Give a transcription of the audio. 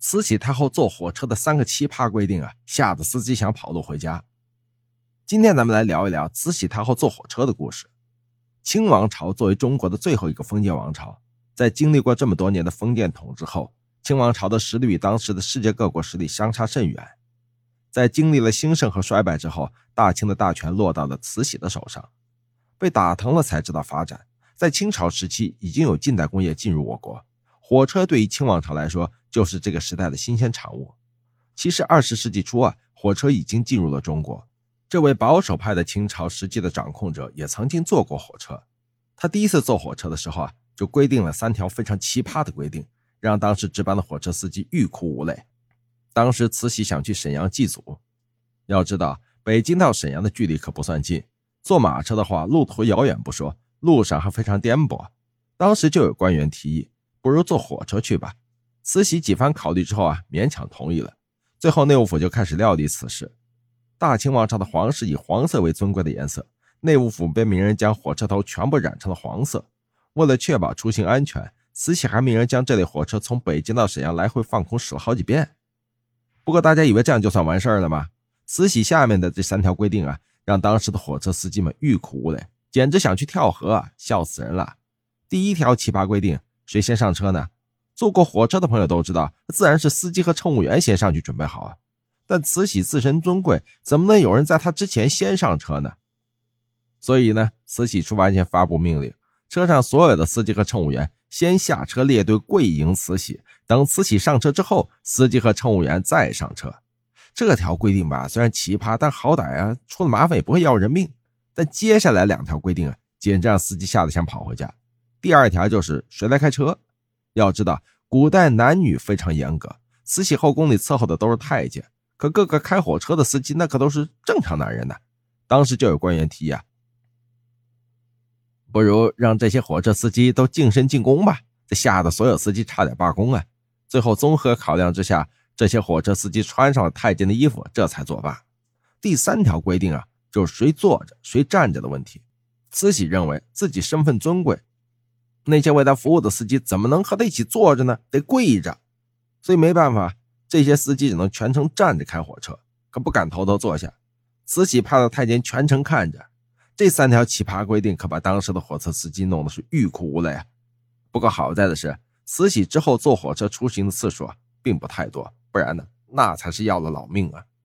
慈禧太后坐火车的三个奇葩规定啊，吓得司机想跑路回家。今天咱们来聊一聊慈禧太后坐火车的故事。清王朝作为中国的最后一个封建王朝，在经历过这么多年的封建统治后，清王朝的实力与当时的世界各国实力相差甚远。在经历了兴盛和衰败之后，大清的大权落到了慈禧的手上。被打疼了才知道发展，在清朝时期已经有近代工业进入我国。火车对于清王朝来说，就是这个时代的新鲜产物。其实，二十世纪初啊，火车已经进入了中国。这位保守派的清朝实际的掌控者也曾经坐过火车。他第一次坐火车的时候啊，就规定了三条非常奇葩的规定，让当时值班的火车司机欲哭无泪。当时慈禧想去沈阳祭祖，要知道北京到沈阳的距离可不算近，坐马车的话，路途遥远不说，路上还非常颠簸。当时就有官员提议。不如坐火车去吧。慈禧几番考虑之后啊，勉强同意了。最后内务府就开始料理此事。大清王朝的皇室以黄色为尊贵的颜色，内务府被命人将火车头全部染成了黄色。为了确保出行安全，慈禧还命人将这类火车从北京到沈阳来回放空驶了好几遍。不过大家以为这样就算完事儿了吗？慈禧下面的这三条规定啊，让当时的火车司机们欲哭无泪，简直想去跳河，笑死人了。第一条奇葩规定。谁先上车呢？坐过火车的朋友都知道，自然是司机和乘务员先上去准备好啊。但慈禧自身尊贵，怎么能有人在她之前先上车呢？所以呢，慈禧出发前发布命令，车上所有的司机和乘务员先下车列队跪迎慈禧，等慈禧上车之后，司机和乘务员再上车。这条规定吧，虽然奇葩，但好歹啊，出了麻烦也不会要人命。但接下来两条规定啊，简直让司机吓得想跑回家。第二条就是谁来开车？要知道，古代男女非常严格，慈禧后宫里伺候的都是太监，可各个开火车的司机那可都是正常男人呢。当时就有官员提议啊，不如让这些火车司机都净身进宫吧，这吓得所有司机差点罢工啊。最后综合考量之下，这些火车司机穿上了太监的衣服，这才作罢。第三条规定啊，就是谁坐着谁站着的问题。慈禧认为自己身份尊贵。那些为他服务的司机怎么能和他一起坐着呢？得跪着，所以没办法，这些司机只能全程站着开火车，可不敢偷偷坐下。慈禧派了太监全程看着，这三条奇葩规定可把当时的火车司机弄得是欲哭无泪啊。不过好在的是，慈禧之后坐火车出行的次数啊并不太多，不然呢，那才是要了老命啊。